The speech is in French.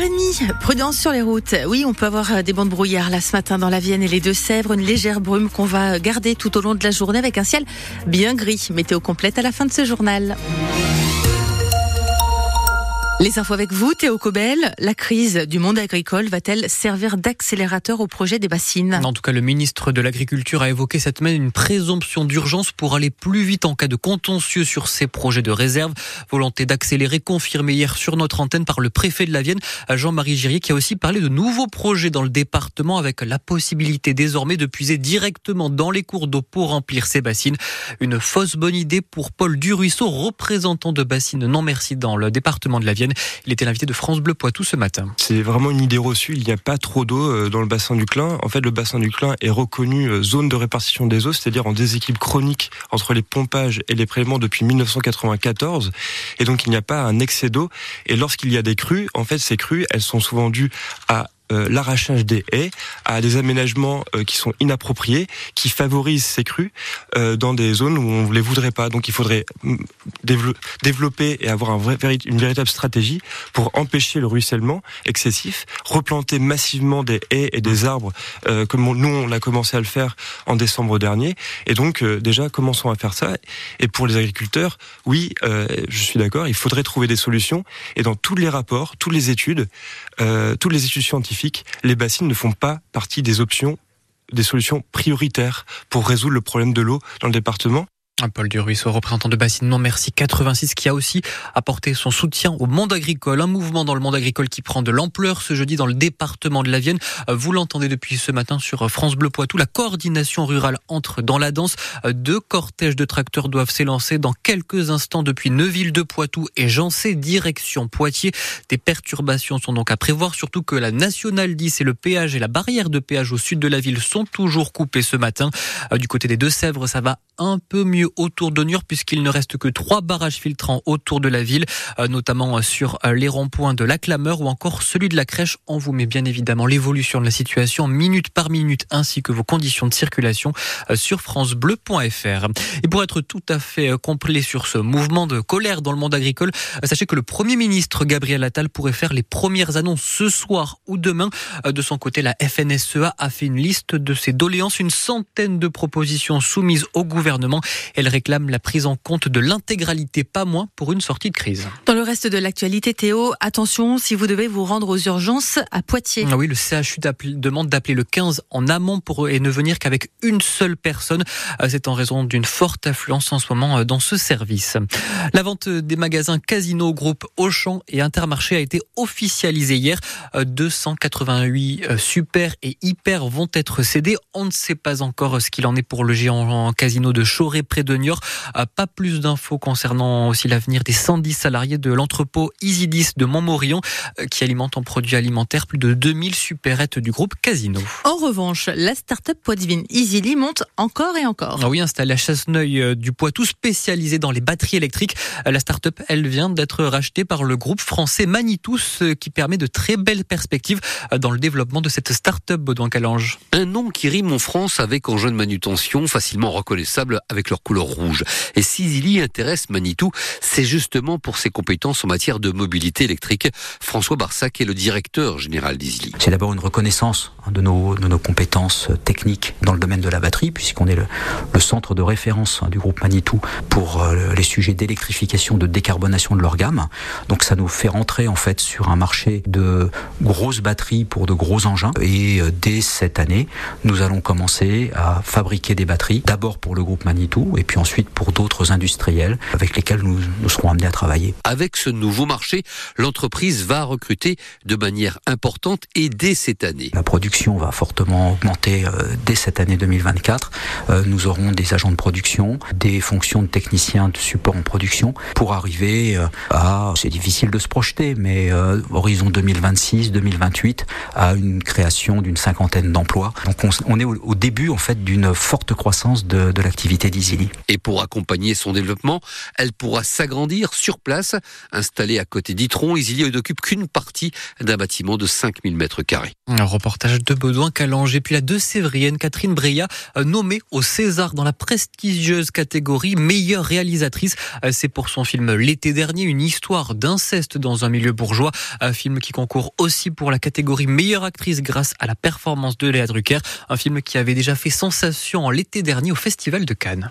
6h30, prudence sur les routes. Oui, on peut avoir euh, des bancs de brouillard là ce matin dans la Vienne et les Deux-Sèvres, une légère brume qu'on va garder tout au long de la journée avec un ciel bien gris. Météo complète à la fin de ce journal. Les infos avec vous, Théo Cobel. La crise du monde agricole va-t-elle servir d'accélérateur au projet des bassines? En tout cas, le ministre de l'Agriculture a évoqué cette semaine une présomption d'urgence pour aller plus vite en cas de contentieux sur ces projets de réserve. Volonté d'accélérer confirmée hier sur notre antenne par le préfet de la Vienne, Jean-Marie Girier, qui a aussi parlé de nouveaux projets dans le département avec la possibilité désormais de puiser directement dans les cours d'eau pour remplir ces bassines. Une fausse bonne idée pour Paul Duruisseau, représentant de bassines non merci dans le département de la Vienne. Il était l'invité de France Bleu Poitou ce matin. C'est vraiment une idée reçue. Il n'y a pas trop d'eau euh, dans le bassin du Clin. En fait, le bassin du Clin est reconnu euh, zone de répartition des eaux, c'est-à-dire en déséquilibre chronique entre les pompages et les prélèvements depuis 1994. Et donc, il n'y a pas un excès d'eau. Et lorsqu'il y a des crues, en fait, ces crues, elles sont souvent dues à l'arrachage des haies, à des aménagements euh, qui sont inappropriés, qui favorisent ces crues euh, dans des zones où on ne les voudrait pas. Donc il faudrait mm, développer et avoir une véritable stratégie pour empêcher le ruissellement excessif, replanter massivement des haies et des arbres comme nous on a commencé à le faire en décembre dernier. Et donc déjà commençons à faire ça. Et pour les agriculteurs, oui, je suis d'accord, il faudrait trouver des solutions. Et dans tous les rapports, toutes les études, toutes les études scientifiques les bassines ne font pas partie des options des solutions prioritaires pour résoudre le problème de l'eau dans le département. Paul Duruisseau, représentant de Bassine Non Merci 86, qui a aussi apporté son soutien au monde agricole. Un mouvement dans le monde agricole qui prend de l'ampleur ce jeudi dans le département de la Vienne. Vous l'entendez depuis ce matin sur France Bleu Poitou. La coordination rurale entre dans la danse. Deux cortèges de tracteurs doivent s'élancer dans quelques instants depuis Neuville de Poitou et Jancé, direction Poitiers. Des perturbations sont donc à prévoir, surtout que la nationale 10 et le péage et la barrière de péage au sud de la ville sont toujours coupés ce matin. Du côté des Deux-Sèvres, ça va un peu mieux autour de Niort puisqu'il ne reste que trois barrages filtrants autour de la ville, euh, notamment sur euh, les ronds-points de la Clameur ou encore celui de la crèche. On vous met bien évidemment l'évolution de la situation minute par minute ainsi que vos conditions de circulation euh, sur francebleu.fr. Et pour être tout à fait complet sur ce mouvement de colère dans le monde agricole, sachez que le Premier ministre Gabriel Attal pourrait faire les premières annonces ce soir ou demain. De son côté, la FNSEA a fait une liste de ses doléances, une centaine de propositions soumises au gouvernement. Elle réclame la prise en compte de l'intégralité, pas moins, pour une sortie de crise. Dans le reste de l'actualité, Théo, attention si vous devez vous rendre aux urgences à Poitiers. Ah oui, le CHU demande d'appeler le 15 en amont pour et ne venir qu'avec une seule personne. Euh, c'est en raison d'une forte affluence en ce moment euh, dans ce service. La vente des magasins Casino, Groupe Auchan et Intermarché a été officialisée hier. 288 euh, super et hyper vont être cédés. On ne sait pas encore ce qu'il en est pour le géant casino de Choré près de de Niort. Pas plus d'infos concernant aussi l'avenir des 110 salariés de l'entrepôt Isidis de Montmorillon euh, qui alimente en produits alimentaires plus de 2000 supérettes du groupe Casino. En revanche, la start-up Poitvin Easily monte encore et encore. Ah oui, installée à Chasseneuil euh, du Poitou, spécialisée dans les batteries électriques. Euh, la start-up, elle vient d'être rachetée par le groupe français Manitous qui permet de très belles perspectives dans le développement de cette start-up Baudouin Calange. Un nom qui rime en France avec engin de manutention facilement reconnaissable avec leur couleur rouge. Et si y intéresse Manitou, c'est justement pour ses compétences en matière de mobilité électrique. François Barsac est le directeur général d'Easily. C'est d'abord une reconnaissance hein, de nos, de nos compétences techniques dans le domaine de la batterie, puisqu'on est le, le, centre de référence hein, du groupe Manitou pour euh, les sujets d'électrification, de décarbonation de leur gamme. Donc ça nous fait rentrer en fait sur un marché de grosses batteries pour de gros engins. Et euh, dès cette année, nous allons commencer à fabriquer des batteries, d'abord pour le groupe Manitou et puis ensuite pour d'autres industriels avec lesquels nous, nous serons amenés à travailler. Avec ce nouveau marché, l'entreprise va recruter de manière importante et dès cette année. La production va fortement augmenter euh, dès cette année 2024. Euh, nous aurons des agents de production, des fonctions de techniciens de support en production pour arriver euh, à, c'est difficile de se projeter, mais horizon 2026-2028 à une création d'une cinquantaine d'emplois. Donc on, est au, début en fait d'une forte croissance de, de l'activité Et pour accompagner son développement, elle pourra s'agrandir sur place. Installée à côté d'Itron, Isilly n'occupe qu'une partie d'un bâtiment de 5000 mètres carrés. Un reportage de Baudouin Calange. puis la deux Sévrienne, Catherine Breillat, euh, nommée au César dans la prestigieuse catégorie meilleure réalisatrice. Euh, c'est pour son film l'été dernier, une histoire d'inceste dans un milieu bourgeois. Un film qui concourt aussi pour la catégorie meilleure actrice grâce à la performance de Léa Drucker. Un film qui avait déjà fait sensation l'été dernier au Festival de Cannes.